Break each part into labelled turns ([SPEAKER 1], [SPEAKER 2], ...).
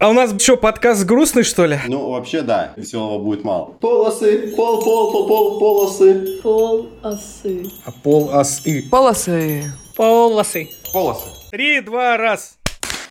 [SPEAKER 1] А у нас что, подкаст грустный, что ли?
[SPEAKER 2] Ну, вообще, да, веселого будет мало. Полосы, пол, пол, пол, пол, полосы.
[SPEAKER 3] Полосы.
[SPEAKER 1] А пол осы.
[SPEAKER 3] Полосы.
[SPEAKER 1] Полосы.
[SPEAKER 4] Полосы.
[SPEAKER 1] Три, два, раз.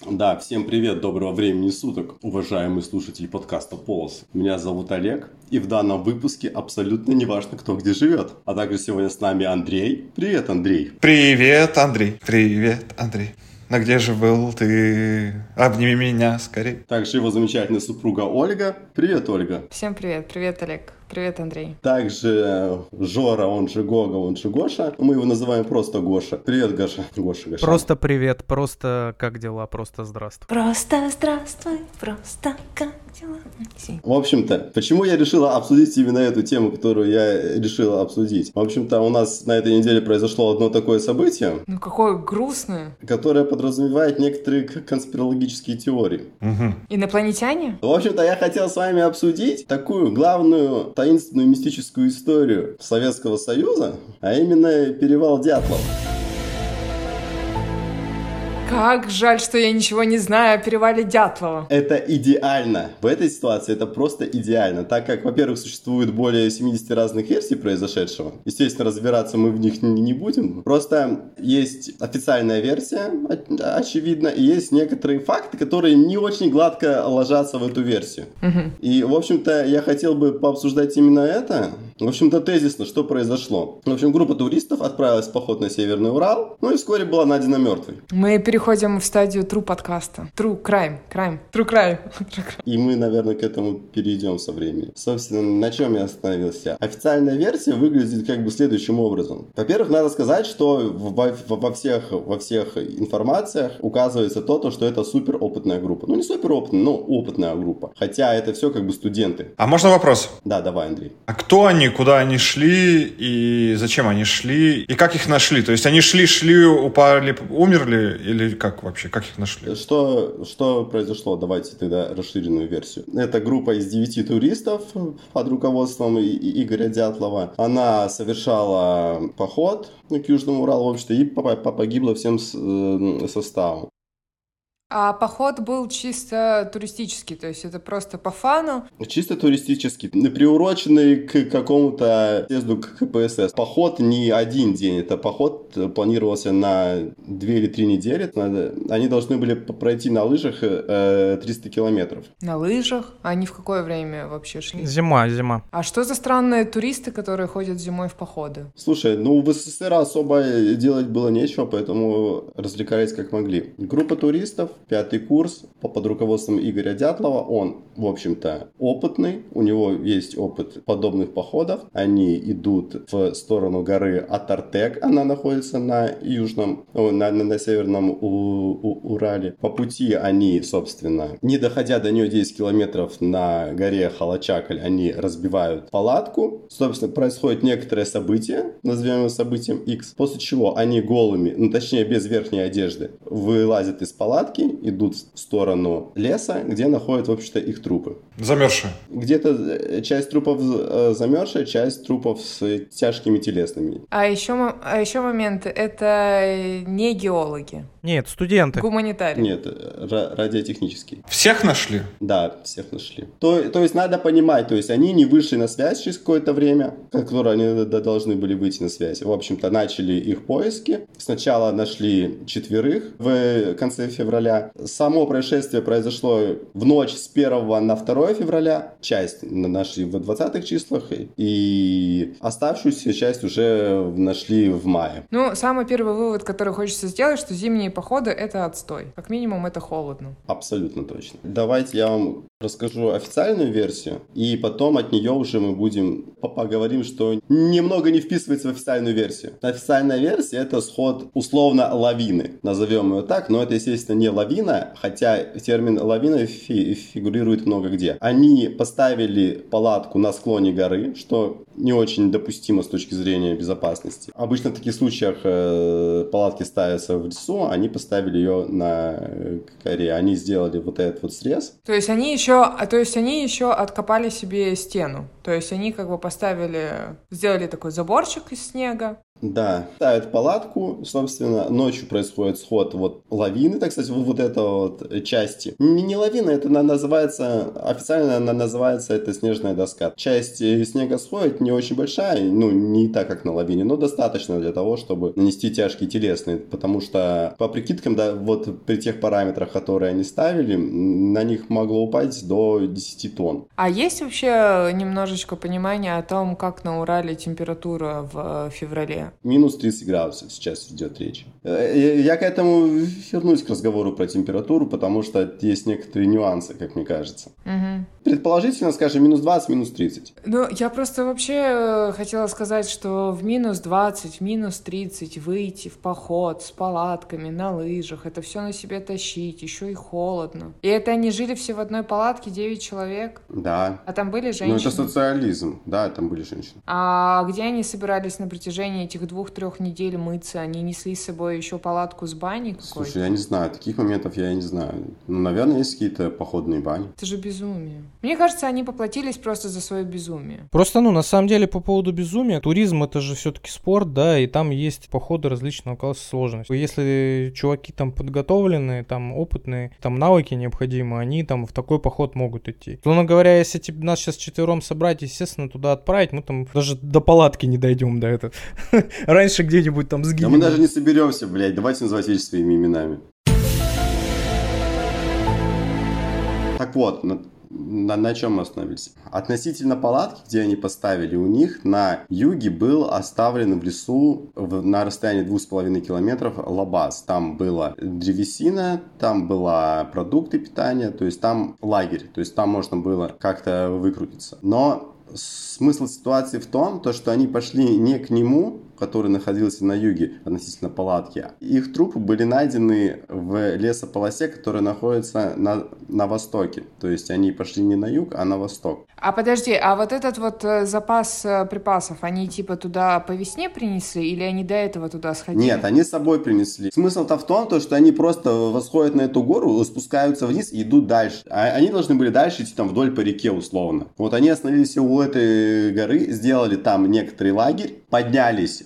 [SPEAKER 2] Да, всем привет, доброго времени суток, уважаемые слушатели подкаста «Полос». Меня зовут Олег, и в данном выпуске абсолютно не важно, кто где живет. А также сегодня с нами Андрей. Привет, Андрей.
[SPEAKER 4] Привет, Андрей. Привет, Андрей. На где же был ты? Обними меня скорее.
[SPEAKER 2] Также его замечательная супруга Ольга. Привет, Ольга.
[SPEAKER 3] Всем привет. Привет, Олег. Привет, Андрей.
[SPEAKER 2] Также Жора, он же Гога, он же Гоша. Мы его называем просто Гоша. Привет, Гоша. Гоша, Гоша.
[SPEAKER 1] Просто привет, просто как дела, просто здравствуй.
[SPEAKER 3] Просто здравствуй, просто как дела?
[SPEAKER 2] В общем-то, почему я решила обсудить именно эту тему, которую я решила обсудить? В общем-то, у нас на этой неделе произошло одно такое событие,
[SPEAKER 3] Ну, какое грустное.
[SPEAKER 2] которое подразумевает некоторые конспирологические теории.
[SPEAKER 4] Мгм.
[SPEAKER 3] Инопланетяне?
[SPEAKER 2] В общем-то, я хотел с вами обсудить такую главную таинственную мистическую историю Советского Союза, а именно перевал Дятлов.
[SPEAKER 3] Как жаль, что я ничего не знаю о перевале Дятлова.
[SPEAKER 2] Это идеально. В этой ситуации это просто идеально, так как, во-первых, существует более 70 разных версий произошедшего. Естественно, разбираться мы в них не будем. Просто есть официальная версия, оч- очевидно, и есть некоторые факты, которые не очень гладко ложатся в эту версию. И, в общем-то, я хотел бы пообсуждать именно это. В общем-то, тезисно, что произошло. В общем, группа туристов отправилась в поход на Северный Урал, ну и вскоре была найдена мертвой.
[SPEAKER 3] Мы переходим в стадию true подкаста. True crime. Crime. True crime.
[SPEAKER 2] И мы, наверное, к этому перейдем со временем. Собственно, на чем я остановился? Официальная версия выглядит как бы следующим образом. Во-первых, надо сказать, что во, во- во всех, во всех информациях указывается то, то, что это супер опытная группа. Ну, не супер опытная, но опытная группа. Хотя это все как бы студенты.
[SPEAKER 4] А можно вопрос?
[SPEAKER 2] Да, давай, Андрей.
[SPEAKER 4] А кто они, куда они шли и зачем они шли и как их нашли? То есть они шли, шли, упали, умерли или как вообще, как их нашли?
[SPEAKER 2] Что, что произошло? Давайте тогда расширенную версию. Это группа из девяти туристов под руководством Игоря Дятлова. Она совершала поход к Южному Уралу, в общем-то, и по- по- погибла всем э, составом.
[SPEAKER 3] А поход был чисто туристический, то есть это просто по фану.
[SPEAKER 2] Чисто туристический, приуроченный к какому-то съезду к КПСС. Поход не один день, это поход планировался на две или три недели. Надо- Они должны были пройти на лыжах э, 300 километров.
[SPEAKER 3] На лыжах. А они в какое время вообще шли?
[SPEAKER 1] Зима, зима.
[SPEAKER 3] А что за странные туристы, которые ходят зимой в походы?
[SPEAKER 2] Слушай, ну в СССР особо делать было нечего, поэтому развлекались как могли. Группа туристов, пятый курс, по- под руководством Игоря Дятлова. Он, в общем-то, опытный, у него есть опыт подобных походов. Они идут в сторону горы Атартек, она находится на южном, на, на- на северном У- У- Урале. По пути они, собственно, не доходя до нее 10 километров на горе Халачакль, они разбивают палатку. Собственно, происходит некоторое событие, назовем его событием X, после чего они голыми, ну точнее без верхней одежды, вылазят из палатки, идут в сторону леса, где находят, в общем-то, их трупы.
[SPEAKER 4] Замерзшие.
[SPEAKER 2] Где-то э, часть трупов э, замерзшая, часть трупов с тяжкими телесными.
[SPEAKER 3] А еще, а еще моменты. Это э, не геологи,
[SPEAKER 1] Нет, студенты.
[SPEAKER 3] гуманитарии.
[SPEAKER 2] Нет, ра- радиотехнический.
[SPEAKER 4] Всех нашли?
[SPEAKER 2] Да, всех нашли. То, то есть надо понимать, то есть они не вышли на связь через какое-то время, которое они должны были выйти на связь. В общем-то, начали их поиски. Сначала нашли четверых в конце февраля. Само происшествие произошло в ночь с 1 на 2 февраля. Часть на- нашли в 20-х числах, и оставшуюся часть уже нашли в мае.
[SPEAKER 3] Ну, самый первый вывод, который хочется сделать, что зимние походы — это отстой. Как минимум, это холодно.
[SPEAKER 2] Абсолютно точно. Давайте я вам расскажу официальную версию, и потом от нее уже мы будем по- поговорим, что немного не вписывается в официальную версию. Официальная версия это сход условно лавины, назовем ее так, но это, естественно, не лавина, хотя термин лавина фи- фигурирует много где. Они поставили палатку на склоне горы, что не очень допустимо с точки зрения безопасности. Обычно в таких случаях э, палатки ставятся в лесу, они поставили ее на э, горе. Они сделали вот этот вот срез.
[SPEAKER 3] То есть они еще, а, то есть они еще откопали себе стену. То есть они как бы поставили, сделали такой заборчик из снега,
[SPEAKER 2] Да, ставят палатку, собственно, ночью происходит сход вот лавины, так сказать, вот, вот вот части. Не, лавина, это на- называется, официально она называется это снежная доска. Часть э, снега сходит, не очень большая, ну, не так, как на лавине, но достаточно для того, чтобы нанести тяжкие телесные, потому что по прикидкам, да, вот при тех параметрах, которые они ставили, на них могло упасть до 10 тонн.
[SPEAKER 3] А есть вообще немножечко понимания о том, как на Урале температура в э,
[SPEAKER 2] Минус 30 градусов сейчас идет речь. Э, Я я к этому вернусь к разговору про температуру, потому что есть некоторые нюансы, как мне кажется.
[SPEAKER 3] Мгм.
[SPEAKER 2] Предположительно, скажем, минус 20, минус 30.
[SPEAKER 3] Ну, я просто вообще э, хотела сказать, что в минус 20, в минус 30 выйти в поход с палатками, на лыжах, это все на себе тащить, еще и холодно. И это они жили все в одной палатке, 9 человек,
[SPEAKER 2] Да.
[SPEAKER 3] а там были женщины.
[SPEAKER 2] это социализм. Да, там были женщины.
[SPEAKER 3] А где они собирались на протяжении этих двух-трех недель мыться? Они несли с собой еще палатку с баней какой-то?
[SPEAKER 2] Слушай, я не знаю, таких моментов я не знаю. Ну, наверное, есть какие-то походные бани.
[SPEAKER 3] Это же безумие. Мне кажется, они поплатились просто за свое безумие.
[SPEAKER 1] Просто, ну, на самом деле, по поводу безумия, туризм это же все-таки спорт, да, и там есть походы различного класса сложности. Если чуваки там подготовленные, там опытные, там навыки необходимы, они там в такой поход могут идти. Словно говоря, если типа, нас сейчас четвером собрать, естественно, туда отправить, мы там даже до палатки не дойдем до этого. Раньше где-нибудь там
[SPEAKER 2] Да
[SPEAKER 1] сгинем.
[SPEAKER 2] мы даже не соберемся, блядь. Давайте называть вещи своими именами. Так вот, на, на, на чем мы остановились? Относительно палатки, где они поставили, у них на юге был оставлен в лесу в- на расстоянии 2,5 километров лабаз. Там была древесина, там была продукты питания, то есть там лагерь, то есть там можно было как-то выкрутиться. Но смысл ситуации в том, то, что они пошли не к нему, который находился на юге относительно палатки. Их трупы были найдены в лесополосе, которая находится на, на востоке. То есть они пошли не на юг, а на восток.
[SPEAKER 3] А подожди, а вот этот вот э, запас э, припасов, они типа туда по весне принесли или они до этого туда сходили?
[SPEAKER 2] Нет, они с собой принесли. Смысл-то в том, то, что они просто восходят на эту гору, спускаются вниз и идут дальше. А они должны были дальше идти там вдоль по реке условно. Вот они остановились у этой горы, сделали там некоторый лагерь, поднялись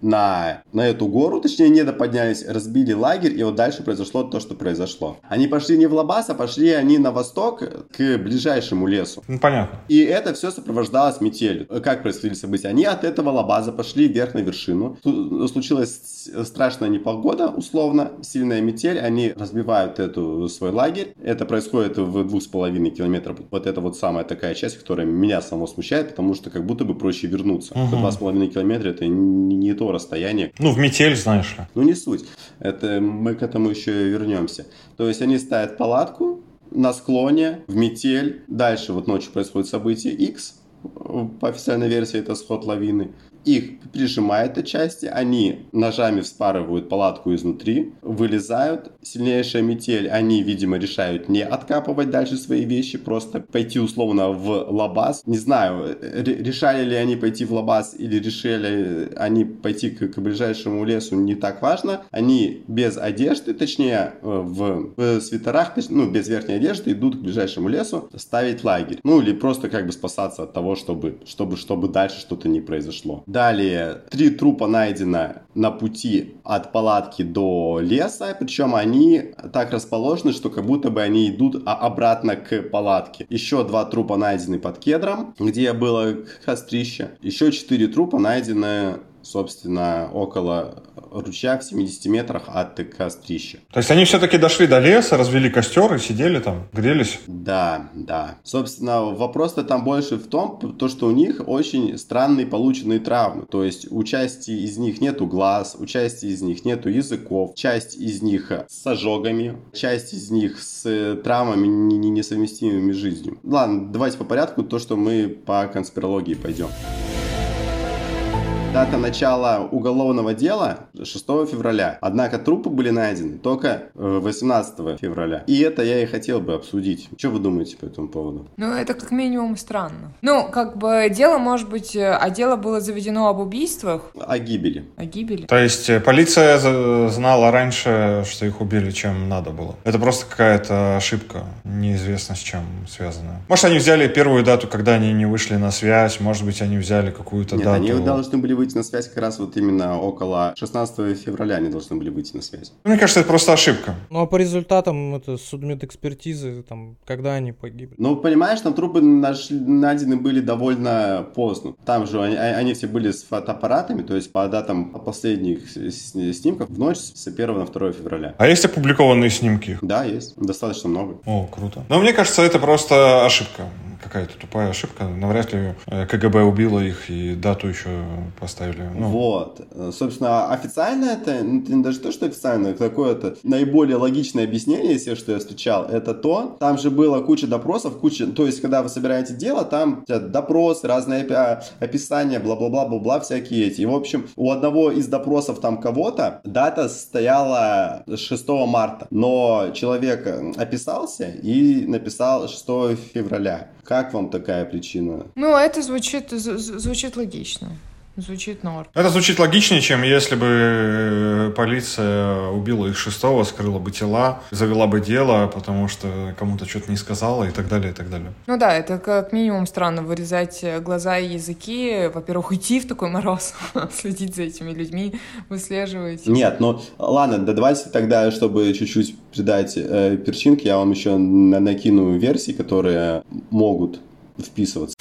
[SPEAKER 2] на, на эту гору, точнее не поднялись, разбили лагерь, и вот дальше произошло то, что произошло. Они пошли не в Лабаз, а пошли они на восток к ближайшему лесу.
[SPEAKER 4] Ну, понятно.
[SPEAKER 2] И это все сопровождалось метелью. Как происходили события? Они от этого лабаза пошли вверх на вершину. Ту- Случилась страшная непогода, условно, сильная метель. Они разбивают эту свой лагерь. Это происходит в двух с половиной километров. Вот это вот самая такая часть, которая меня самого смущает, потому что как будто бы проще вернуться.
[SPEAKER 4] Мгм.
[SPEAKER 2] Два с половиной километра это не, не то расстояние,
[SPEAKER 4] Ну, в метель, знаешь ли.
[SPEAKER 2] ну не суть. Это мы к этому еще вернемся. То есть они ставят палатку на склоне, в метель. Дальше вот ночью происходит событие X. По официальной версии это сход лавины. Их прижимает отчасти, они ножами вспарывают палатку изнутри, вылезают. Сильнейшая метель, они, видимо, решают не откапывать дальше свои вещи, просто пойти условно в лабаз. Не знаю, ре- решали ли они пойти в лабаз или решили они пойти к, к ближайшему лесу, не так важно. Они без одежды, точнее, э, в, в свитерах, ну, без верхней одежды идут к ближайшему лесу ставить лагерь. Ну, или просто как бы спасаться от того, чтобы, чтобы, чтобы дальше что-то не произошло. Далее, три трупа найдено на пути от палатки до леса, причем они так расположены, что как будто бы они идут обратно к палатке. Еще два трупа найдены под кедром, где было кострище. Еще четыре трупа найдены собственно, около ручья в 70 метрах от кострища.
[SPEAKER 4] То есть они все-таки дошли до леса, развели костер и сидели там, грелись.
[SPEAKER 2] Да, да. Собственно, вопрос-то там больше в том, то, что у них очень странные полученные травмы. То есть у части из них нету глаз, у части из них нету языков, часть из них с ожогами, часть из них с травмами не- не- несовместимыми с жизнью. Ладно, давайте по порядку, то, что мы по конспирологии пойдем. Дата начала уголовного дела 6 февраля. Однако трупы были найдены только э, 18 февраля. И это я и хотел бы обсудить. Что вы думаете по этому поводу?
[SPEAKER 3] Ну, это как минимум странно. Ну, как бы дело, может быть, э, а дело было заведено об убийствах,
[SPEAKER 2] О гибели.
[SPEAKER 3] о гибели.
[SPEAKER 4] То есть э, полиция знала раньше, что их убили, чем надо было. Это просто какая-то ошибка, неизвестно с чем связанная. Может, они взяли первую дату, когда они не вышли на связь, может быть, они взяли какую-то
[SPEAKER 2] Нет,
[SPEAKER 4] дату.
[SPEAKER 2] они должны были выйти выйти на связь как раз вот именно около 16 февраля они должны были выйти на связь.
[SPEAKER 4] Мне кажется, это просто ошибка.
[SPEAKER 1] Ну а по результатам это судмедэкспертизы, там, когда они погибли?
[SPEAKER 2] Ну, понимаешь, там трупы нашли, найдены были довольно поздно. Там же они, а, они все были с фотоаппаратами, то есть по датам последних снимков в ночь с 1 на 2 февраля.
[SPEAKER 4] А есть опубликованные снимки?
[SPEAKER 2] Да, есть. Достаточно много.
[SPEAKER 4] О, круто. Но мне кажется, это просто ошибка какая-то тупая ошибка. Навряд ли э, КГБ убило их и дату еще поставили.
[SPEAKER 2] Ну. Вот. Собственно, официально это, ну, даже то, что официально, какое-то наиболее логичное объяснение из всех, что я встречал, это то, там же было куча допросов, куча, то есть, когда вы собираете дело, там допросы, разные описания, бла-бла-бла, бла-бла, всякие эти. И, в общем, у одного из допросов там кого-то дата стояла 6 марта, но человек описался и написал 6 февраля. Как вам такая причина?
[SPEAKER 3] Ну, это звучит, звучит логично. Звучит норм.
[SPEAKER 4] Это звучит логичнее, чем если бы э, полиция убила их шестого, скрыла бы тела, завела бы дело, потому что кому-то что-то не сказала и так далее, и так далее.
[SPEAKER 3] Ну да, это как минимум странно вырезать глаза и языки. Во-первых, уйти в такой мороз, следить за этими людьми, выслеживать.
[SPEAKER 2] Нет, ну ладно, да давайте тогда, чтобы чуть-чуть придать э, перчинки, я вам еще накину версии, которые могут вписываться.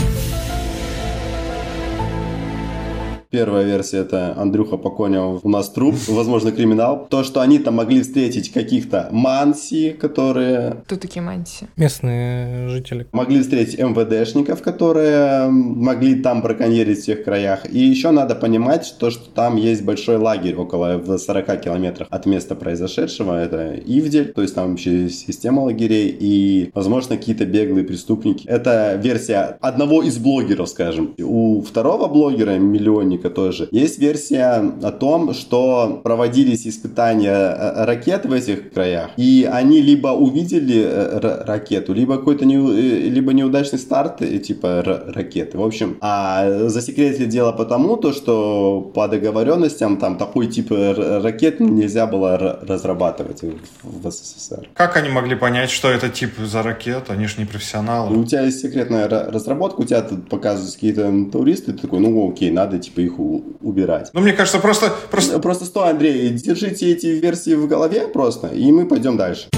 [SPEAKER 2] Первая версия это Андрюха Поконев у нас труп, возможно, криминал. То, что они там могли встретить каких-то манси, которые...
[SPEAKER 3] Кто такие манси?
[SPEAKER 1] Местные жители.
[SPEAKER 2] Могли встретить МВДшников, которые могли там браконьерить в тех краях. И еще надо понимать, что, что там есть большой лагерь около в 40 километрах от места произошедшего. Это Ивдель, то есть там вообще система лагерей и, возможно, какие-то беглые преступники. Это версия одного из блогеров, скажем. У второго блогера, миллионника, Спутника тоже. Есть версия о том, что проводились испытания э, ракет в этих краях, и они либо увидели э, ракету, либо какой-то не, э, либо неудачный старт типа ракеты. В общем, а засекретили дело потому, то, что по договоренностям там такой тип ракет нельзя было разрабатывать в СССР.
[SPEAKER 4] Как они могли понять, что это тип за ракет? Они же не профессионалы.
[SPEAKER 2] У тебя есть секретная разработка, у тебя тут показывают какие-то туристы, ты такой, ну окей, надо типа их убирать.
[SPEAKER 4] Ну, мне кажется, просто...
[SPEAKER 2] Просто, просто стой, Андрей, держите эти версии в голове просто, и мы пойдем дальше.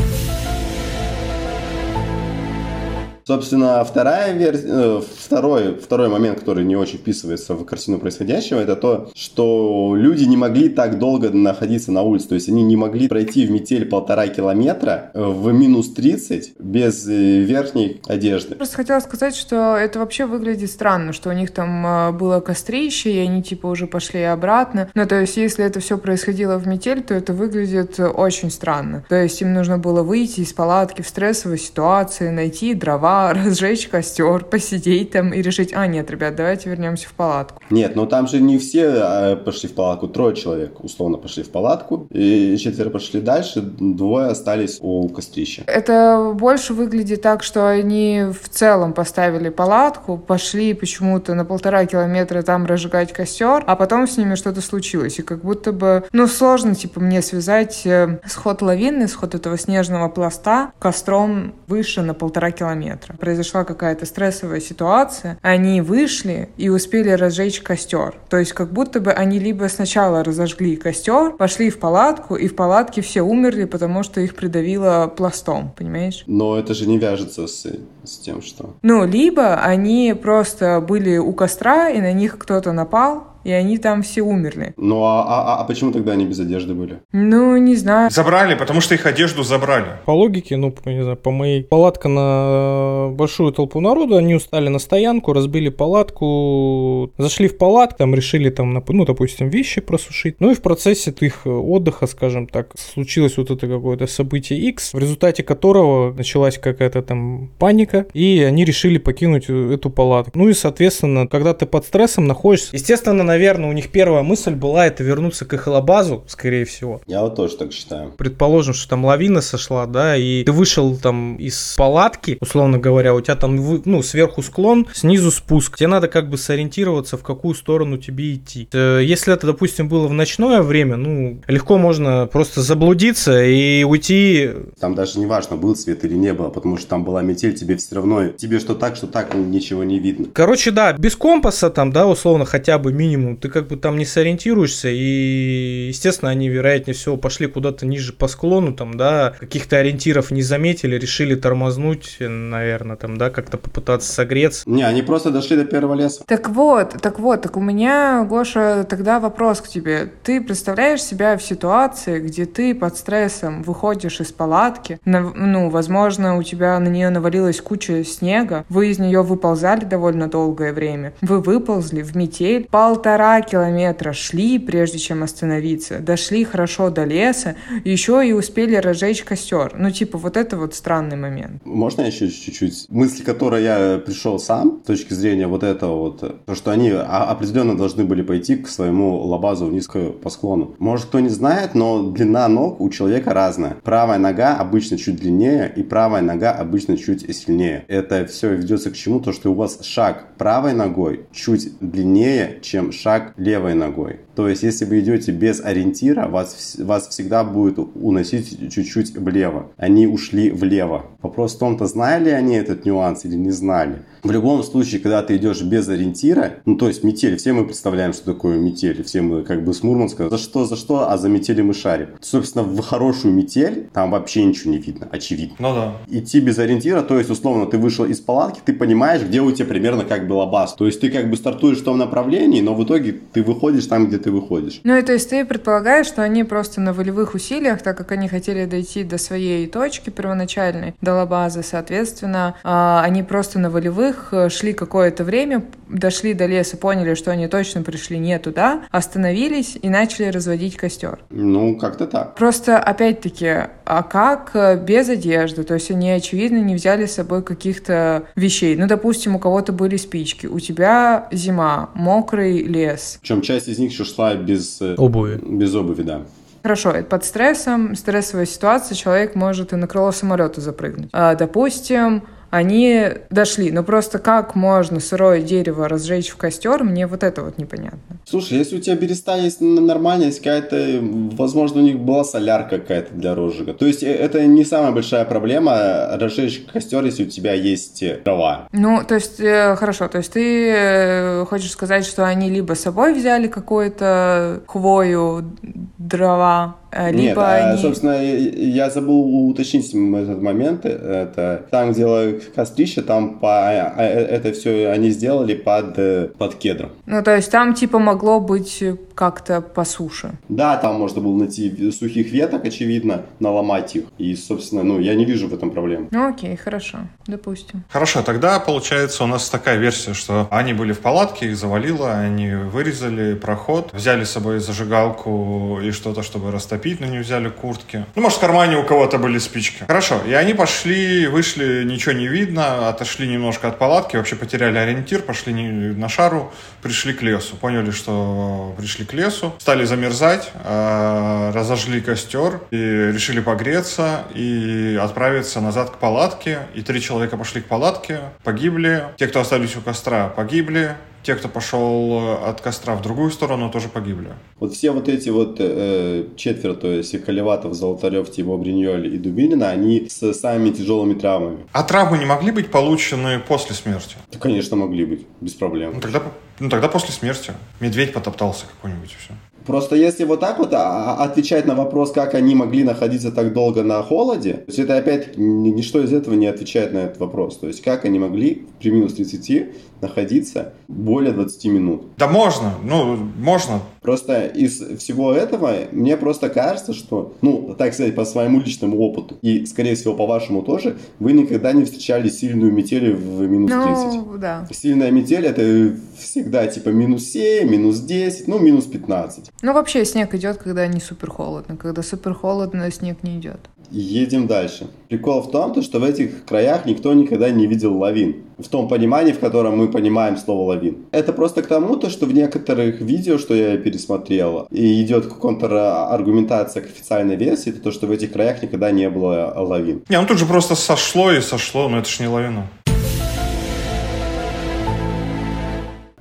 [SPEAKER 2] Собственно, вторая версия, э, второй, второй момент, который не очень вписывается в картину происходящего, это то, что люди не могли так долго находиться на улице. То есть они не могли пройти в метель полтора километра в минус 30 без э, верхней одежды.
[SPEAKER 3] Просто хотела сказать, что это вообще выглядит странно, что у них там э, было кострище, и они типа уже пошли обратно. Ну, то есть, если это все происходило в метель, то это выглядит очень странно. То есть, им нужно было выйти из палатки в стрессовой ситуации, найти дрова, разжечь костер, посидеть там и решить, а, нет, ребят, давайте вернемся в палатку.
[SPEAKER 2] Нет, но там же не все а, пошли в палатку, трое человек условно пошли в палатку, и четверо пошли дальше, двое остались у кострища.
[SPEAKER 3] Это больше выглядит так, что они в целом поставили палатку, пошли почему-то на полтора километра там разжигать костер, а потом с ними что-то случилось. И как будто бы, ну, сложно, типа, мне связать э, сход лавины, сход этого снежного пласта костром выше на полтора километра завтра. Произошла какая-то стрессовая ситуация, они вышли и успели разжечь костер. То есть как будто бы они либо сначала разожгли костер, пошли в палатку, и в палатке все умерли, потому что их придавило пластом, понимаешь?
[SPEAKER 2] Но это же не вяжется с, с тем, что...
[SPEAKER 3] Ну, либо они просто были у костра, и на них кто-то напал, и они там все умерли.
[SPEAKER 2] Ну а, а, а почему тогда они без одежды были?
[SPEAKER 3] Ну, не знаю.
[SPEAKER 4] Забрали, потому что их одежду забрали.
[SPEAKER 1] По логике, ну, не знаю, по моей палатка на большую толпу народу, они устали на стоянку, разбили палатку, зашли в палатку, там решили там, ну, допустим, вещи просушить. Ну и в процессе их отдыха, скажем так, случилось вот это какое-то событие X, в результате которого началась какая-то там паника, и они решили покинуть эту палатку. Ну и, соответственно, когда ты под стрессом находишься, естественно, наверное, наверное, у них первая мысль была это вернуться к эхолобазу, скорее всего.
[SPEAKER 2] Я вот тоже так считаю.
[SPEAKER 1] Предположим, что там лавина сошла, да, и ты вышел там из палатки, условно говоря, у тебя там, ну, сверху склон, снизу спуск. Тебе надо как бы сориентироваться, в какую сторону тебе идти. Э, если это, допустим, было в ночное время, ну, легко можно просто заблудиться и уйти.
[SPEAKER 2] Там даже не важно, был свет или не было, потому что там была метель, тебе все равно, тебе что так, что так, ничего не видно.
[SPEAKER 1] Короче, да, без компаса там, да, условно, хотя бы минимум по-другому, ты как бы там не сориентируешься, и, естественно, они, вероятнее всего, пошли куда-то ниже по склону, там, да, каких-то ориентиров не заметили, решили тормознуть, наверное, там, да, как-то попытаться согреться.
[SPEAKER 2] Не, они просто дошли до первого леса.
[SPEAKER 3] Так вот, так вот, так у меня, Гоша, тогда вопрос к тебе. Ты представляешь себя в ситуации, где ты под стрессом выходишь из палатки, ну, возможно, у тебя на нее навалилась куча снега, вы из нее выползали довольно долгое время, вы выползли в метель, полтора километра шли, прежде чем остановиться, дошли хорошо до леса, еще и успели разжечь костер. Ну, типа, вот это вот странный момент.
[SPEAKER 2] Можно еще чуть-чуть? Мысли, которые я пришел сам, с точки зрения вот этого вот, то, что они определенно должны были пойти к своему лабазу вниз по склону. Может, кто не знает, но длина ног у человека разная. Правая нога обычно чуть длиннее, и правая нога обычно чуть сильнее. Это все ведется к чему? То, что у вас шаг правой ногой чуть длиннее, чем шаг левой ногой. То есть, если вы идете без ориентира, вас, вас всегда будет уносить чуть-чуть влево. Они ушли влево. Вопрос в том-то, знали они этот нюанс или не знали. В любом случае, когда ты идешь без ориентира, ну то есть метель, все мы представляем, что такое метель, все мы как бы с Мурманска, за что, за что, а за метели мы шарим. Собственно, в хорошую метель там вообще ничего не видно, очевидно.
[SPEAKER 4] Ну да.
[SPEAKER 2] Идти без ориентира, то есть условно ты вышел из палатки, ты понимаешь, где у тебя примерно как бы лабаз. То есть ты как бы стартуешь в том направлении, но в итоге ты выходишь там, где ты выходишь.
[SPEAKER 3] Ну и то есть ты предполагаешь, что они просто на волевых усилиях, так как они хотели дойти до своей точки первоначальной, до лабазы, соответственно, а, они просто на волевых э, шли какое-то время, дошли до леса, поняли, что они точно пришли не туда, остановились и начали разводить костер.
[SPEAKER 2] Ну, как-то так.
[SPEAKER 3] Просто, опять-таки, а как э, без одежды? То есть они, очевидно, не взяли с собой каких-то вещей. Ну, допустим, у кого-то были спички, у тебя зима, мокрый лес.
[SPEAKER 2] Причем часть из них еще шла без э,
[SPEAKER 1] обуви.
[SPEAKER 2] Без обуви, да.
[SPEAKER 3] Хорошо, под стрессом, стрессовая ситуация, человек может и на крыло самолета запрыгнуть. А, допустим, они дошли. Но просто как можно сырое дерево разжечь в костер, мне вот это вот непонятно.
[SPEAKER 2] Слушай, если у тебя береста есть нормальная, есть какая-то, возможно, у них была солярка какая-то для розжига. То есть э, это не самая большая проблема разжечь костер, если у тебя есть э, дрова.
[SPEAKER 3] Ну, то есть, э, хорошо, то есть ты хочешь сказать, что они либо с собой взяли какую-то хвою, дрова, либо
[SPEAKER 2] Нет,
[SPEAKER 3] они...
[SPEAKER 2] собственно, я забыл уточнить этот момент. Это там, где кострище, там по, а, а, это все они сделали под, под кедром.
[SPEAKER 3] Ну, то есть там типа могло быть как-то по суше.
[SPEAKER 2] Да, там можно было найти сухих веток, очевидно, наломать их. И, собственно, ну, я не вижу в этом проблем.
[SPEAKER 3] Ну, окей, хорошо, допустим.
[SPEAKER 4] Хорошо, тогда получается у нас такая версия, что они были в палатке, их завалило, они вырезали проход, взяли с собой зажигалку и что-то, чтобы растопить, но не взяли куртки. Ну, может, в кармане у кого-то были спички. Хорошо, и они пошли, вышли, ничего не видно, отошли немножко от палатки, вообще потеряли ориентир, пошли на шару, пришли к лесу, поняли, что пришли к лесу, стали замерзать, а, разожгли костер и решили погреться и отправиться назад к палатке. И три человека пошли к палатке, погибли. Те, кто остались у костра, погибли те, кто пошел э, от костра в другую сторону, тоже погибли.
[SPEAKER 2] Вот все вот эти вот э, четверо, то есть Колеватов, Золотарев, Тимо Бриньоль и Дубинина, они с самыми тяжелыми травмами.
[SPEAKER 4] А травмы не могли быть получены после смерти?
[SPEAKER 2] Да, конечно, могли быть, без проблем.
[SPEAKER 4] Ну, тогда, ну, тогда после смерти. Медведь потоптался какой-нибудь и все.
[SPEAKER 2] Просто если вот так вот а, а, отвечать на вопрос, как они могли находиться так долго на холоде, то есть это опять ничто из этого не отвечает на этот вопрос. То есть как они могли при минус 30 находиться более 20 минут.
[SPEAKER 4] Да можно, ну, можно.
[SPEAKER 2] Просто из всего этого мне просто кажется, что, ну, так сказать, по своему личному опыту, и, скорее всего, по вашему тоже, вы никогда не встречали сильную метель в минус 30.
[SPEAKER 3] Ну, да.
[SPEAKER 2] Сильная метель это всегда типа минус 7, минус 10, ну, минус 15.
[SPEAKER 3] Ну, вообще снег идет, когда не супер холодно. Когда супер холодно, снег не идет.
[SPEAKER 2] Едем дальше. Прикол в том, что в этих краях никто никогда не видел лавин. В том понимании, в котором мы понимаем слово лавин. Это просто к тому, то, что в некоторых видео, что я пересмотрел, и идет контраргументация к официальной версии, это то, что в этих краях никогда не было лавин.
[SPEAKER 4] Не, ну тут же просто сошло и сошло, но это ж не лавина.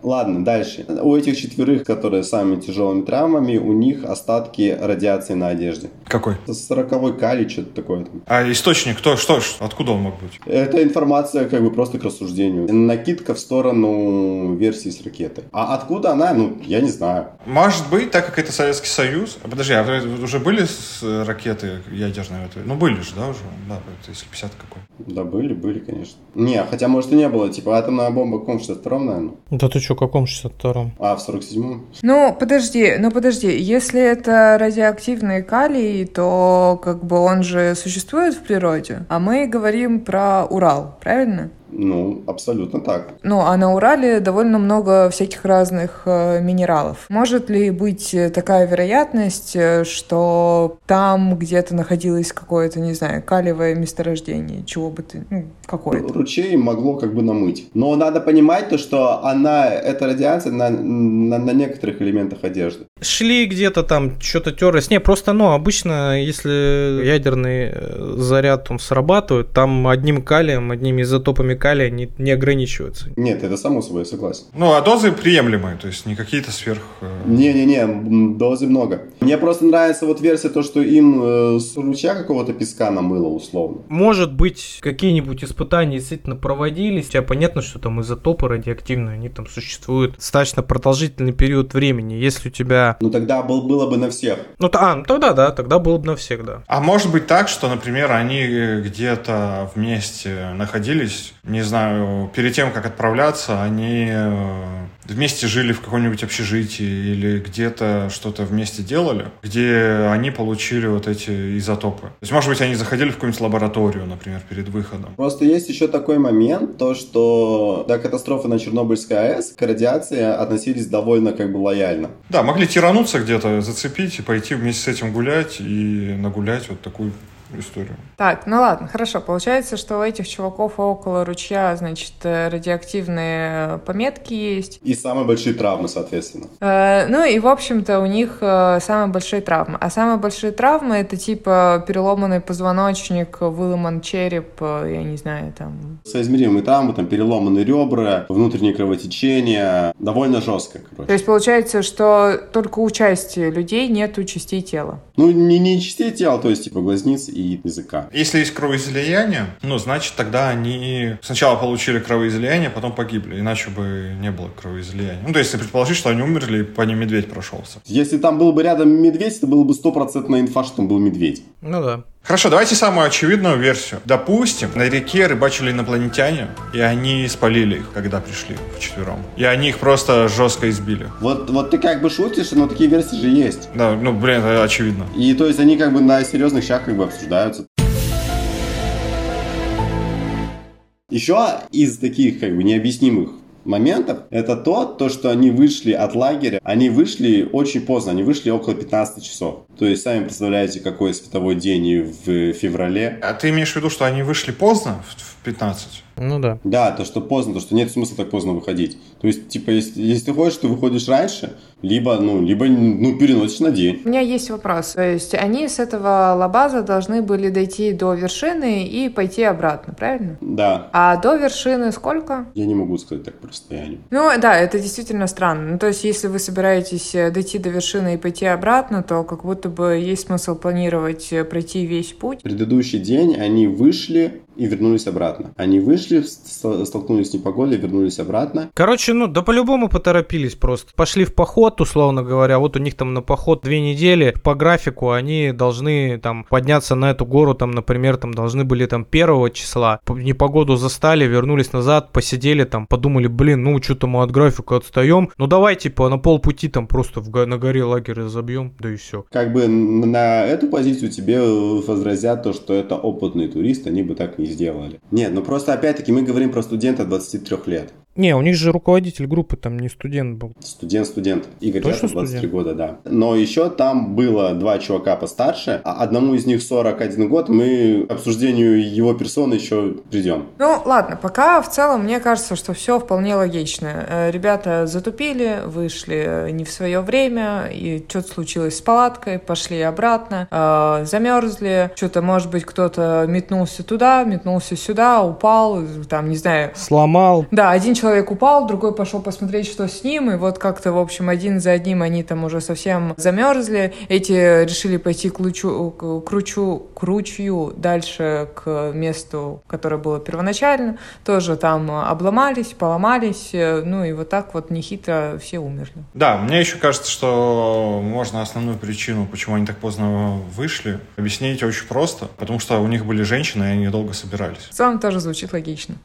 [SPEAKER 2] Ладно, дальше. У этих четверых, которые с самыми тяжелыми травмами, у них остатки радиации на одежде.
[SPEAKER 4] Какой?
[SPEAKER 2] 40 калий, что-то такое. там.
[SPEAKER 4] А источник, кто, что, ж, откуда он мог быть?
[SPEAKER 2] Это информация как бы просто к рассуждению. Накидка в сторону версии с ракетой. А откуда она, ну, я не знаю.
[SPEAKER 4] Может быть, так как это Советский Союз. А Подожди, а уже были с ракеты ядерные? Ну, были же, да, уже? Да, если 50 какой.
[SPEAKER 2] Да, были, были, конечно. Не, хотя, может, и не было. Типа, атомная бомба в каком 62 наверное?
[SPEAKER 1] Да ты что, каком 62-м?
[SPEAKER 2] А, в 47-м?
[SPEAKER 3] Ну, подожди, ну подожди, если это радиоактивный калий, то как бы он же существует в природе, а мы говорим про Урал, правильно?
[SPEAKER 2] Ну, абсолютно так.
[SPEAKER 3] Ну, а на Урале довольно много всяких разных э, минералов. Может ли быть э, такая вероятность, э, что там где-то находилось какое-то, не знаю, калиевое месторождение, чего бы ты, ну, какое-то?
[SPEAKER 2] Ручей могло как бы намыть. Но надо понимать то, что она, эта радиация на, на, на некоторых элементах одежды.
[SPEAKER 1] Шли где-то там, что-то терлись. Не, просто, ну, обычно, если ядерный э, заряд он срабатывает, там одним калием, одними изотопами калия не, не ограничиваются.
[SPEAKER 2] Нет, это само собой, я согласен.
[SPEAKER 4] Ну, а дозы приемлемые, то есть не какие-то сверх... э,
[SPEAKER 2] Не-не-не, дозы много. Мне просто нравится вот версия, то, что им э, с ручья какого-то песка намыло условно.
[SPEAKER 1] Может быть, какие-нибудь испытания действительно проводились, хотя понятно, что там изотопы радиоактивные, они там существуют достаточно продолжительный период времени. Если у тебя...
[SPEAKER 2] Ну тогда был, было бы на всех.
[SPEAKER 1] Ну, та- а, ну тогда да, тогда было бы на всех, да.
[SPEAKER 4] А может быть так, что, например, они э, где-то вместе находились, не знаю, перед тем, как отправляться, они э, вместе жили в каком-нибудь общежитии или где-то что-то вместе делали, где они получили вот эти изотопы. То есть, может быть, они заходили в какую-нибудь лабораторию, например, перед выходом.
[SPEAKER 2] Просто есть еще такой момент, то что до катастрофы на Чернобыльской АЭС к радиации относились довольно как бы лояльно.
[SPEAKER 4] Да, могли тирануться где-то, зацепить и пойти вместе с этим гулять и нагулять вот такую историю.
[SPEAKER 3] Так, ну ладно, хорошо. Получается, что у этих чуваков около ручья, значит, э, радиоактивные пометки есть.
[SPEAKER 2] И самые большие травмы, соответственно.
[SPEAKER 3] Э, ну и, в общем-то, у них э, самые большие травмы. А самые большие травмы это типа переломанный позвоночник, выломан череп, э, я не знаю, там.
[SPEAKER 2] Соизмеримые травмы, там переломанные ребра, внутреннее кровотечение. Довольно жестко,
[SPEAKER 3] То
[SPEAKER 2] короче.
[SPEAKER 3] есть получается, что только у части людей нету частей тела.
[SPEAKER 2] Ну, не, не частей тела, то есть типа глазниц и языка.
[SPEAKER 4] Если есть кровоизлияние, ну, значит, тогда они сначала получили кровоизлияние, потом погибли, иначе бы не было кровоизлияния. Ну, то есть, если предположить, что они умерли, и по ним медведь прошелся.
[SPEAKER 2] Если там был бы рядом медведь, это было бы стопроцентная инфа, что там был медведь.
[SPEAKER 1] Ну да.
[SPEAKER 4] Хорошо, давайте самую очевидную версию. Допустим, на реке рыбачили инопланетяне, и они спалили их, когда пришли вчетвером. И они их просто жестко избили.
[SPEAKER 2] Вот, вот ты как бы шутишь, но такие версии же есть.
[SPEAKER 4] Да, ну, блин, это очевидно.
[SPEAKER 2] И то есть они как бы на серьезных щах как бы обсуждаются. Еще из таких как бы необъяснимых моментов это то, то, что они вышли от лагеря, они вышли очень поздно, они вышли около 15 часов. То есть, сами представляете, какой световой день в феврале.
[SPEAKER 4] А ты имеешь в виду, что они вышли поздно, 15?
[SPEAKER 1] Ну да.
[SPEAKER 2] Да, то, что поздно, то, что нет смысла так поздно выходить. То есть, типа, если, если ты хочешь, ты выходишь раньше, либо, ну, либо, ну, переносишь на день.
[SPEAKER 3] У меня есть вопрос. То есть они с этого лабаза должны были дойти до вершины и пойти обратно, правильно?
[SPEAKER 2] Да,
[SPEAKER 3] А до вершины сколько?
[SPEAKER 2] я не могу сказать так по расстоянию.
[SPEAKER 3] Ну да, это действительно странно. Ну то есть если вы собираетесь э, дойти до вершины и пойти обратно, то как будто бы есть смысл планировать э, пройти весь путь.
[SPEAKER 2] Предыдущий день они вышли и вернулись обратно. Они вышли, ст- столкнулись с непогодой, вернулись обратно.
[SPEAKER 1] Короче, ну, да по-любому поторопились просто. Пошли в поход, условно говоря. Вот у них там на поход две недели. По графику они должны там подняться на эту гору, там, например, там должны были там первого числа. Непогоду застали, вернулись назад, посидели там, подумали, блин, ну, что-то мы от графика отстаем. Ну, давай, типа, на полпути там просто в, на горе лагерь разобьем, да и все.
[SPEAKER 2] Как бы на эту позицию тебе возразят то, что это опытный турист, они бы так не сделали. Нет, ну просто опять-таки мы говорим про студента 23 лет.
[SPEAKER 1] Не, у них же руководитель группы там не студент был.
[SPEAKER 2] Студент-студент. Игорь
[SPEAKER 1] Точно
[SPEAKER 2] Дятлов, 23
[SPEAKER 1] студент?
[SPEAKER 2] года, да. Но еще там было два чувака постарше, а одному из них 41 год. Мы к обсуждению его персоны еще придем.
[SPEAKER 3] Ну ладно, пока в целом мне кажется, что все вполне логично. Э, Ребята затупили, вышли э, не в свое время, и что-то случилось с палаткой, пошли обратно, э, замерзли, что-то, может быть, кто-то метнулся туда, метнулся сюда, упал, там, не знаю,
[SPEAKER 1] Сломал.
[SPEAKER 3] Да, один человек человек упал, другой пошел посмотреть, что с ним, и вот как-то, в общем, один за одним они там уже совсем замерзли. Эти решили пойти к, лучу, к, кручу, к ручью дальше к месту, которое было первоначально. Тоже там обломались, поломались, ну и вот так вот нехитро все умерли.
[SPEAKER 4] Да, мне еще кажется, что можно основную причину, почему они так поздно вышли, объяснить очень просто. Потому что у них были женщины, и они долго собирались.
[SPEAKER 3] В целом тоже звучит логично.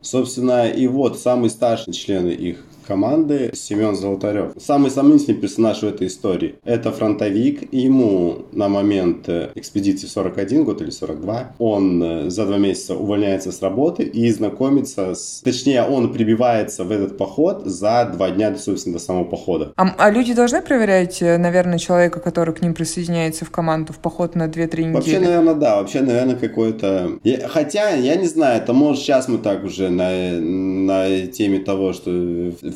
[SPEAKER 2] Собственно, и вот самый старший член их команды Семен Золотарев. Самый сомнительный персонаж в этой истории. Это фронтовик. Ему на момент э, экспедиции 41 год или 42 он э, за два месяца увольняется с работы и знакомится с... Точнее, он прибивается в этот поход за два дня, собственно, до самого похода.
[SPEAKER 3] А, а люди должны проверять, э, наверное, человека, который к ним присоединяется в команду в поход на 2-3 недели?
[SPEAKER 2] Вообще, наверное, да. Вообще, наверное, какой-то... Хотя, я не знаю, это может сейчас мы так уже на, на теме того, что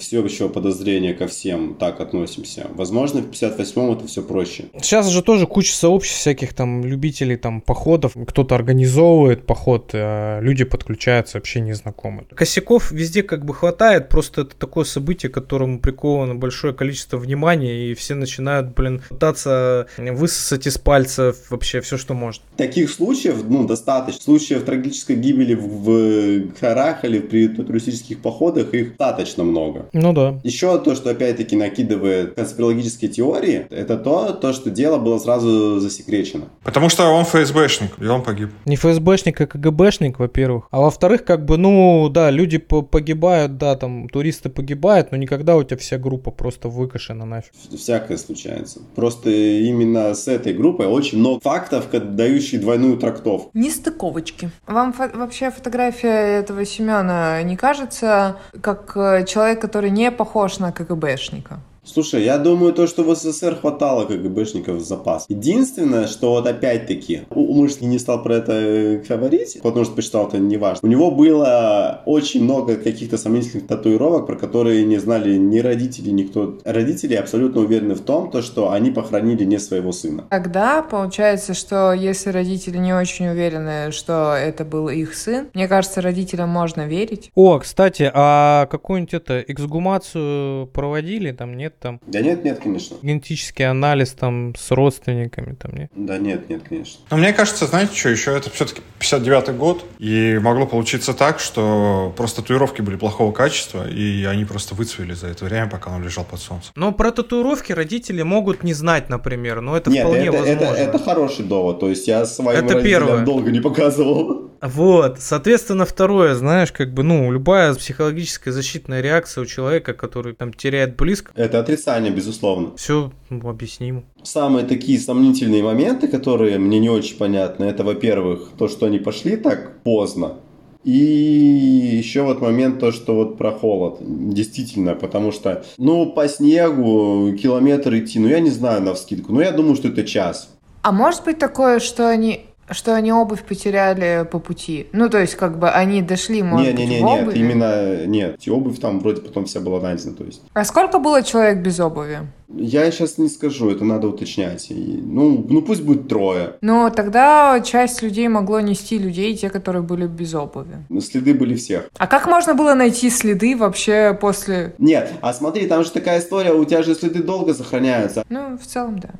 [SPEAKER 2] все еще подозрения ко всем так относимся. Возможно, в 58-м это все проще.
[SPEAKER 1] Сейчас же тоже куча сообществ всяких там любителей там походов. Кто-то организовывает поход, а люди подключаются вообще незнакомые. Косяков везде как бы хватает, просто это такое событие, к которому приковано большое количество внимания, и все начинают, блин, пытаться высосать из пальца вообще все, что может.
[SPEAKER 2] Таких случаев, ну, достаточно. Случаев трагической гибели в, в горах или при туристических походах их достаточно много.
[SPEAKER 1] Ну да.
[SPEAKER 2] Еще то, что опять-таки накидывает конспирологические теории, это то, то, что дело было сразу засекречено.
[SPEAKER 4] Потому что он ФСБшник, и он погиб.
[SPEAKER 1] Не ФСБшник, а КГБшник, во-первых. А во-вторых, как бы, ну, да, люди погибают, да, там, туристы погибают, но никогда у тебя вся группа просто выкашена нафиг.
[SPEAKER 2] Всякое случается. Просто именно с этой группой очень много фактов, дающих двойную трактовку.
[SPEAKER 3] Нестыковочки. Вам фо- вообще фотография этого Семена не кажется как э, человек, который не похож на КГБшника.
[SPEAKER 2] Слушай, я думаю, то, что в СССР хватало КГБшников в запас. Единственное, что вот опять-таки, Умышленный не стал про это э, говорить, потому что посчитал это неважно. У него было очень много каких-то сомнительных татуировок, про которые не знали ни родители, никто. Родители абсолютно уверены в том, то, что они похоронили не своего сына.
[SPEAKER 3] Тогда получается, что если родители не очень уверены, что это был их сын, мне кажется, родителям можно верить.
[SPEAKER 1] О, кстати, а какую-нибудь это эксгумацию проводили там, нет? Там?
[SPEAKER 2] Да нет, нет, конечно.
[SPEAKER 1] Генетический анализ там с родственниками там, нет?
[SPEAKER 2] Да нет, нет, конечно.
[SPEAKER 4] Но мне кажется, знаете что, еще это все-таки 59-й год, и могло получиться так, что просто татуировки были плохого качества, и они просто выцвели за это время, пока он лежал под солнцем.
[SPEAKER 1] Но про татуировки родители могут не знать, например, но это
[SPEAKER 2] нет,
[SPEAKER 1] вполне
[SPEAKER 2] это,
[SPEAKER 1] возможно.
[SPEAKER 2] Это, это хороший довод, то есть я своим
[SPEAKER 1] это первое.
[SPEAKER 2] долго не показывал.
[SPEAKER 1] Вот, соответственно, второе, знаешь, как бы, ну, любая психологическая защитная реакция у человека, который там теряет близко.
[SPEAKER 2] Это отрицание, безусловно.
[SPEAKER 1] Все ну, объяснимо.
[SPEAKER 2] Самые такие сомнительные моменты, которые мне не очень понятны, это, во-первых, то, что они пошли так поздно, и еще вот момент то, что вот про холод. Действительно, потому что, ну, по снегу километр идти, ну, я не знаю на вскидку, но я думаю, что это час.
[SPEAKER 3] А может быть такое, что они что они обувь потеряли по пути. Ну, то есть, как бы они дошли, может
[SPEAKER 2] не,
[SPEAKER 3] быть,
[SPEAKER 2] не, не,
[SPEAKER 3] в
[SPEAKER 2] нет,
[SPEAKER 3] обуви.
[SPEAKER 2] именно нет. И обувь там вроде потом вся была найдена, то есть.
[SPEAKER 3] А сколько было человек без обуви?
[SPEAKER 2] Я сейчас не скажу, это надо уточнять. И, ну, ну пусть будет трое.
[SPEAKER 3] Ну, тогда часть людей могло нести людей, те, которые были без обуви.
[SPEAKER 2] Но следы были всех.
[SPEAKER 3] А как можно было найти следы вообще после...
[SPEAKER 2] Нет, а смотри, там же такая история, у тебя же следы долго сохраняются.
[SPEAKER 3] Ну, в целом, да.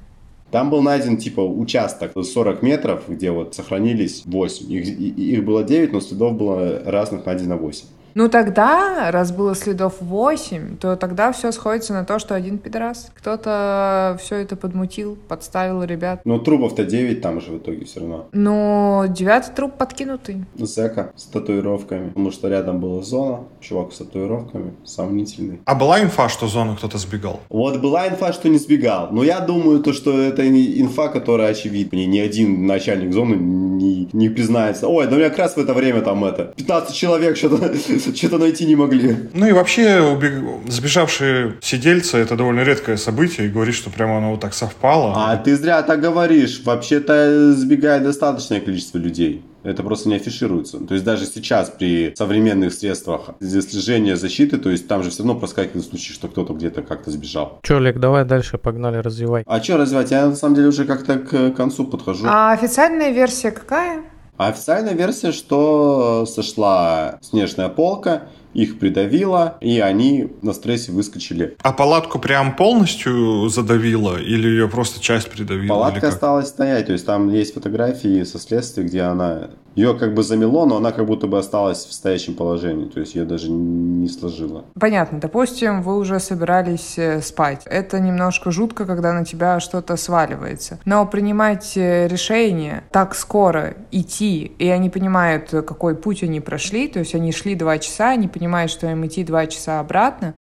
[SPEAKER 2] Там был найден, типа, участок 40 метров, где вот сохранились 8. Их, их было 9, но следов было разных найдено 8.
[SPEAKER 3] Ну тогда, раз было следов 8, то тогда все сходится на то, что один пидорас. Кто-то все это подмутил, подставил ребят.
[SPEAKER 2] Но трупов-то 9 там же в итоге все равно.
[SPEAKER 3] Но девятый труп подкинутый.
[SPEAKER 2] Зека с татуировками. Потому что рядом была зона, чувак с татуировками, сомнительный.
[SPEAKER 4] А была инфа, что зону кто-то сбегал?
[SPEAKER 2] Вот была инфа, что не сбегал. Но я думаю, то, что это не инфа, которая очевидна. Ни один начальник зоны не, не признается. Ой, да у меня как раз в это время там это 15 человек что-то что найти не могли.
[SPEAKER 4] Ну и вообще, убег- сбежавшие сидельцы это довольно редкое событие, и говорит, что прямо оно вот так совпало.
[SPEAKER 2] А ты зря так говоришь. Вообще-то сбегает достаточное количество людей. Это просто не афишируется. То есть даже сейчас при современных средствах слежения защиты, то есть там же все равно проскакивают случаи, что кто-то где-то как-то сбежал.
[SPEAKER 1] Че, Олег, давай дальше, погнали, развивай.
[SPEAKER 2] А что развивать? Я на самом деле уже как-то к концу подхожу.
[SPEAKER 3] А официальная версия какая?
[SPEAKER 2] А официальная версия, что сошла снежная полка, их придавило, и они на стрессе выскочили.
[SPEAKER 4] А палатку прям полностью задавило или ее просто часть придавила?
[SPEAKER 2] Палатка осталась стоять, то есть там есть фотографии со следствия, где она ее как бы замело, но она как будто бы осталась в стоящем положении, то есть ее даже не сложила.
[SPEAKER 3] Понятно. Допустим, вы уже собирались э, спать. Это немножко жутко, когда на тебя что-то сваливается. Но принимать э, решение так скоро идти, и они понимают, какой путь они прошли, то есть они шли два часа, они понимают, что им идти два часа обратно,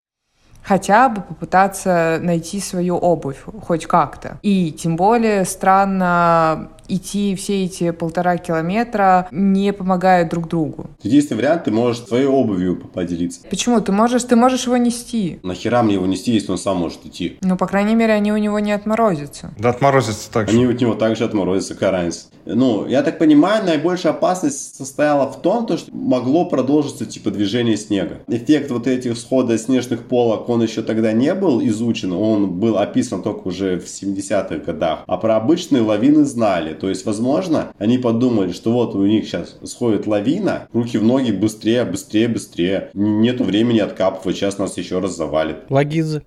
[SPEAKER 3] хотя бы попытаться найти свою обувь хоть как-то. И тем более странно идти все эти полтора километра не помогают друг другу.
[SPEAKER 2] Единственный вариант, ты можешь своей обувью поделиться.
[SPEAKER 3] Почему? Ты можешь, ты можешь его нести.
[SPEAKER 2] Нахера мне его нести, если он сам может идти?
[SPEAKER 3] Ну, по крайней мере, они у него не отморозятся.
[SPEAKER 4] Да отморозятся так же.
[SPEAKER 2] Они от него также отморозятся, какая разница. Ну, я так понимаю, наибольшая опасность состояла в том, то, что могло продолжиться типа движение снега. Эффект вот этих схода снежных полок, он еще тогда не был изучен, он был описан только уже в 70-х годах. А про обычные лавины знали. То есть, возможно, они подумали, что вот у них сейчас сходит лавина, руки в ноги быстрее, быстрее, быстрее. Нету времени откапывать, сейчас нас еще раз завалит.
[SPEAKER 1] Лагизы.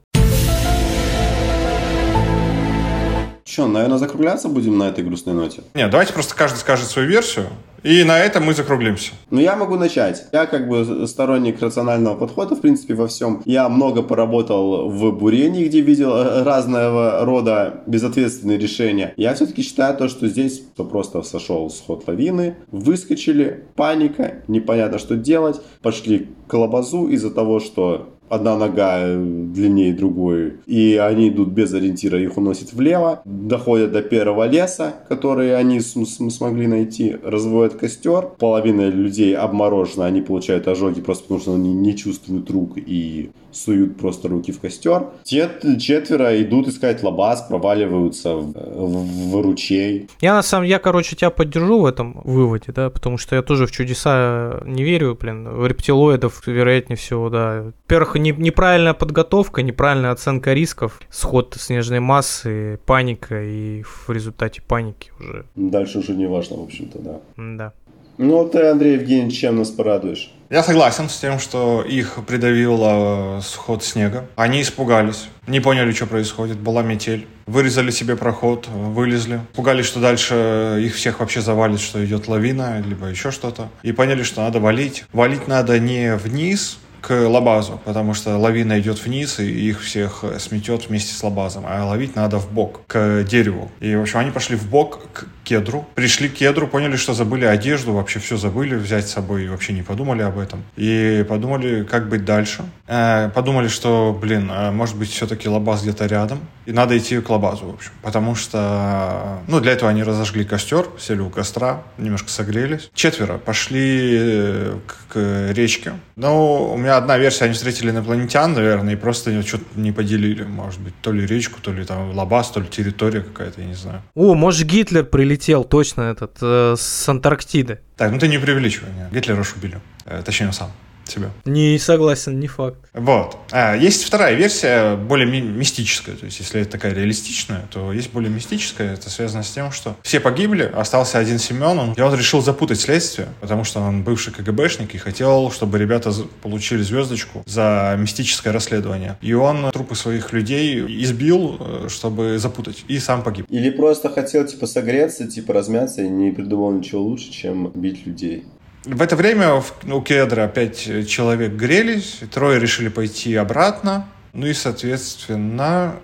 [SPEAKER 2] Че, наверное, закругляться будем на этой грустной ноте?
[SPEAKER 4] Нет, давайте просто каждый скажет свою версию, и на этом мы закруглимся.
[SPEAKER 2] Ну, я могу начать. Я как бы сторонник рационального подхода, в принципе, во всем. Я много поработал в бурении, где видел э, разного рода безответственные решения. Я все-таки считаю то, что здесь просто сошел сход лавины, выскочили, паника, непонятно, что делать, пошли к лабазу из-за того, что одна нога длиннее другой, и они идут без ориентира, их уносит влево, доходят до первого леса, который они смогли найти, разводят костер, половина людей обморожена, они получают ожоги просто потому, что они не чувствуют рук и суют просто руки в костер. Те четверо идут искать лабаз, проваливаются в, в, в ручей.
[SPEAKER 1] Я на самом я, короче, тебя поддержу в этом выводе, да, потому что я тоже в чудеса не верю, блин, в рептилоидов, вероятнее всего, да. Во-первых, не, неправильная подготовка, неправильная оценка рисков, сход снежной массы, паника, и в результате паники уже.
[SPEAKER 2] Дальше уже не важно, в общем-то, да.
[SPEAKER 1] Да.
[SPEAKER 2] Ну, ты, Андрей Евгеньевич, чем нас порадуешь?
[SPEAKER 4] Я согласен с тем, что их придавило сход снега. Они испугались, не поняли, что происходит. Была метель. Вырезали себе проход, вылезли. Пугались, что дальше их всех вообще завалит, что идет лавина, либо еще что-то. И поняли, что надо валить. Валить надо не вниз, к лабазу, потому что лавина идет вниз и их всех сметет вместе с лабазом, а ловить надо в бок, к дереву. И, в общем, они пошли в бок к кедру, пришли к кедру, поняли, что забыли одежду, вообще все забыли взять с собой, и вообще не подумали об этом. И подумали, как быть дальше. Э, подумали, что, блин, э, может быть, все-таки лабаз где-то рядом, и надо идти к лабазу, в общем. Потому что, ну, для этого они разожгли костер, сели у костра, немножко согрелись. Четверо пошли э, к речке. Но у меня одна версия, они встретили инопланетян, наверное, и просто что-то не поделили. Может быть, то ли речку, то ли там лабаз, то ли территория какая-то, я не знаю.
[SPEAKER 1] О, может, Гитлер прилетел точно этот э, с Антарктиды.
[SPEAKER 4] Так, ну ты не преувеличивай. Гитлера уж убили. Э, точнее, он сам себя.
[SPEAKER 1] Не согласен, не факт.
[SPEAKER 4] Вот. А, есть вторая версия, более ми- мистическая. То есть, если это такая реалистичная, то есть более мистическая. Это связано с тем, что все погибли, остался один Семен, он, и он решил запутать следствие, потому что он бывший КГБшник и хотел, чтобы ребята получили звездочку за мистическое расследование. И он трупы своих людей избил, э, чтобы запутать, и сам погиб.
[SPEAKER 2] Или просто хотел, типа, согреться, типа, размяться и не придумал ничего лучше, чем бить людей.
[SPEAKER 4] В это время у кедра опять человек грелись, трое решили пойти обратно, ну и, соответственно,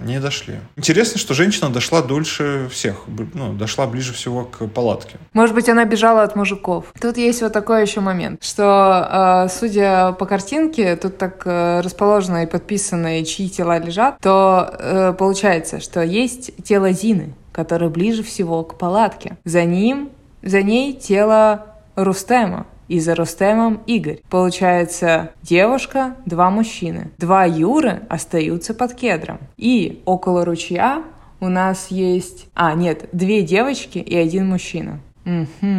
[SPEAKER 4] не дошли. Интересно, что женщина дошла дольше всех, ну, дошла ближе всего к палатке.
[SPEAKER 3] Может быть, она бежала от мужиков. Тут есть вот такой еще момент, что, э, судя по картинке, тут так э, расположено и подписано, и чьи тела лежат, то э, получается, что есть тело Зины, которое ближе всего к палатке. За ним, за ней тело Рустема. И за Рустемом Игорь. Получается, девушка, два мужчины. Два Юры остаются под кедром. И около ручья у нас есть... А, нет, две девочки и один мужчина. Угу.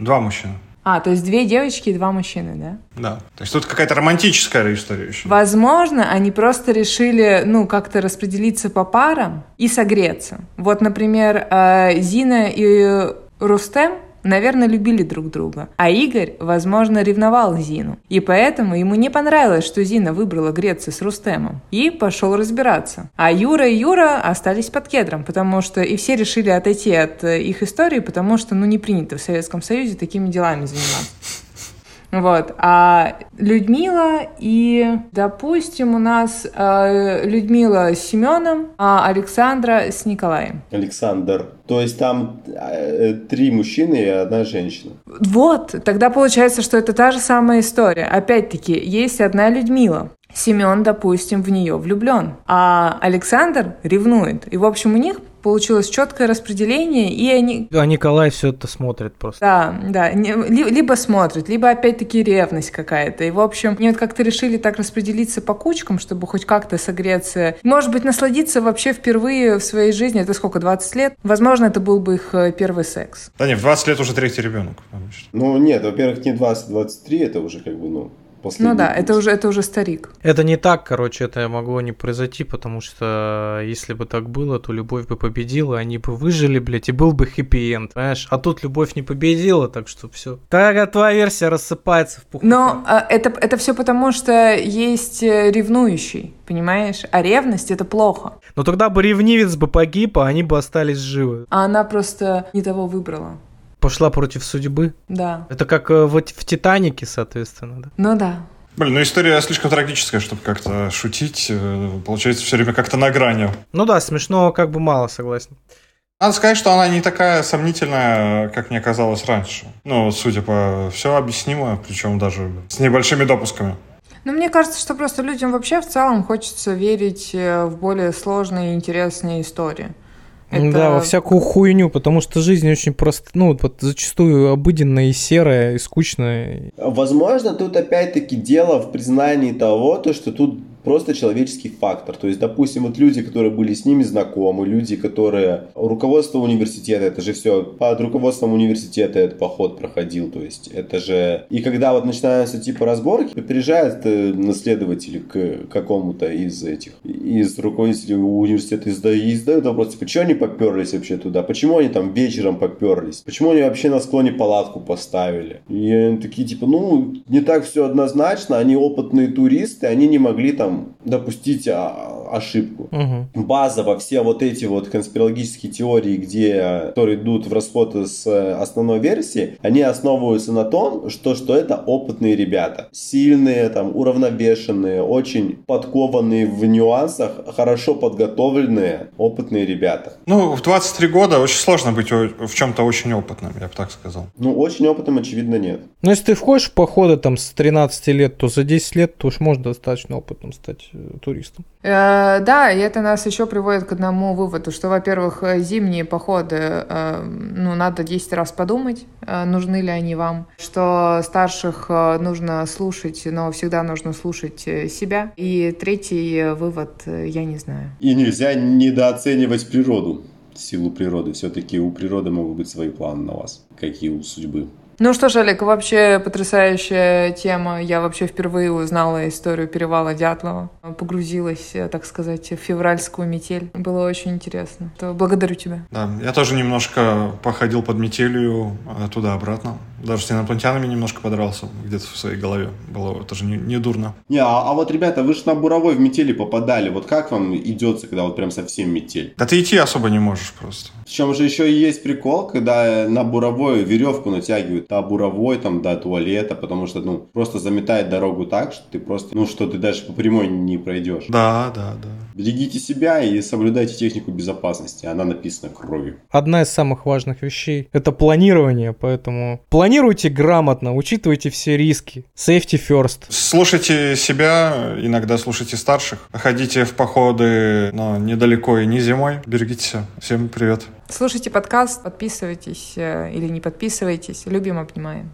[SPEAKER 4] Два мужчины.
[SPEAKER 3] А, то есть две девочки и два мужчины, да?
[SPEAKER 4] Да. То есть тут какая-то романтическая история еще.
[SPEAKER 3] Возможно, они просто решили, ну, как-то распределиться по парам и согреться. Вот, например, э, Зина и Рустем наверное, любили друг друга. А Игорь, возможно, ревновал Зину. И поэтому ему не понравилось, что Зина выбрала Грецию с Рустемом. И пошел разбираться. А Юра и Юра остались под кедром, потому что и все решили отойти от э, их истории, потому что, ну, не принято в Советском Союзе такими делами заниматься. Вот. А Людмила и, допустим, у нас э, Людмила с Семеном, а Александра с Николаем.
[SPEAKER 2] Александр. То есть там э, три мужчины и одна женщина.
[SPEAKER 3] Вот, тогда получается, что это та же самая история. Опять-таки, есть одна Людмила. Семен, допустим, в нее влюблен, а Александр ревнует. И, в общем, у них получилось четкое распределение, и они...
[SPEAKER 1] А Николай все это смотрит просто.
[SPEAKER 3] Да, да, либо смотрит, либо опять-таки ревность какая-то. И, в общем, они вот как-то решили так распределиться по кучкам, чтобы хоть как-то согреться. Может быть, насладиться вообще впервые в своей жизни. Это сколько, 20 лет? Возможно, это был бы их э, первый секс.
[SPEAKER 4] Да нет, в 20 лет уже третий ребенок.
[SPEAKER 2] Ну нет, во-первых, не 20-23, это уже как бы, ну,
[SPEAKER 3] последний. Ну да, путь. это уже, это уже старик.
[SPEAKER 1] Это не так, короче, это могло не произойти, потому что если бы так было, то любовь бы победила, они бы выжили, блядь, и был бы хэппи-энд, понимаешь? А тут любовь не победила, так что все. Так твоя версия рассыпается в пуху.
[SPEAKER 3] Но а, это, это все потому, что есть э, ревнующий, понимаешь? А ревность это плохо.
[SPEAKER 1] Но тогда бы ревнивец бы погиб, а они бы остались живы.
[SPEAKER 3] А она просто не того выбрала
[SPEAKER 1] пошла против судьбы.
[SPEAKER 3] Да.
[SPEAKER 1] Это как э, в, в Титанике, соответственно, да?
[SPEAKER 3] Ну да.
[SPEAKER 4] Блин, ну история слишком трагическая, чтобы как-то шутить. Э, получается, все время как-то на грани.
[SPEAKER 1] Ну да, смешного как бы мало, согласен.
[SPEAKER 4] Надо сказать, что она не такая сомнительная, как мне казалось раньше. Ну, судя по... Все объяснимо, причем даже с небольшими допусками.
[SPEAKER 3] Ну, мне кажется, что просто людям вообще в целом хочется верить э, в более сложные и интересные истории.
[SPEAKER 1] Это... Да, во всякую хуйню, потому что жизнь очень просто, ну, вот зачастую обыденная и серая, и скучная.
[SPEAKER 2] Возможно, тут опять-таки дело в признании того, то, что тут просто человеческий фактор. То есть, допустим, вот люди, которые были с ними знакомы, люди, которые... Руководство университета, это же все под руководством университета этот поход проходил. То есть, это же... И когда вот начинаются типа разборки, приезжают э, наследователи к какому-то из этих, из руководителей университета и задают вопрос, типа, что они поперлись вообще туда? Почему они там вечером поперлись? Почему они вообще на склоне палатку поставили? И они такие, типа, ну, не так все однозначно, они опытные туристы, они не могли там допустить а, ошибку. Угу. Базово все вот эти вот конспирологические теории, где, которые идут в расход с основной версии, они основываются на том, что, что это опытные ребята. Сильные, там, уравновешенные, очень подкованные в нюансах, хорошо подготовленные, опытные ребята.
[SPEAKER 4] Ну, в 23 года очень сложно быть в чем-то очень опытным, я бы так сказал.
[SPEAKER 2] Ну, очень опытным, очевидно, нет.
[SPEAKER 1] Но если ты входишь в походы там с 13 лет, то за 10 лет ты уж можно достаточно опытным стать э, туристом.
[SPEAKER 3] Э, да, и это нас еще приводит к одному выводу, что, во-первых, э, зимние походы, ну, надо 10 раз подумать, нужны ли они вам, что старших нужно слушать, но всегда нужно слушать себя. И третий вывод, я не знаю.
[SPEAKER 2] И нельзя недооценивать природу силу природы. Все-таки у природы могут быть свои планы на вас, как и у судьбы.
[SPEAKER 3] Ну что ж, Олег, вообще потрясающая тема. Я вообще впервые узнала историю перевала Дятлова. Погрузилась, так сказать, в февральскую метель. Было очень интересно. То благодарю тебя.
[SPEAKER 4] Да, я тоже немножко походил под метелью а, туда-обратно. Даже с инопланетянами немножко подрался где-то в своей голове. Было тоже не, не дурно.
[SPEAKER 2] Не, а, а вот, ребята, вы же на буровой в метели попадали. Вот как вам идется, когда вот прям совсем метель?
[SPEAKER 4] Да ты идти особо не можешь просто.
[SPEAKER 2] Причем же еще и есть прикол, когда на буровой веревку натягивают до буровой, там, до туалета, потому что, ну, просто заметает дорогу так, что ты просто, ну, что ты даже по прямой не пройдешь.
[SPEAKER 4] Да, да, да.
[SPEAKER 2] Берегите себя и соблюдайте технику безопасности. Она написана кровью.
[SPEAKER 1] Одна из самых важных вещей – это планирование, поэтому планируйте грамотно, учитывайте все риски. Safety first.
[SPEAKER 4] Слушайте себя, иногда слушайте старших. Ходите в походы, но недалеко и не зимой. Берегите себя. Всем привет.
[SPEAKER 3] Слушайте подкаст, подписывайтесь э, или не подписывайтесь. Любим, обнимаем.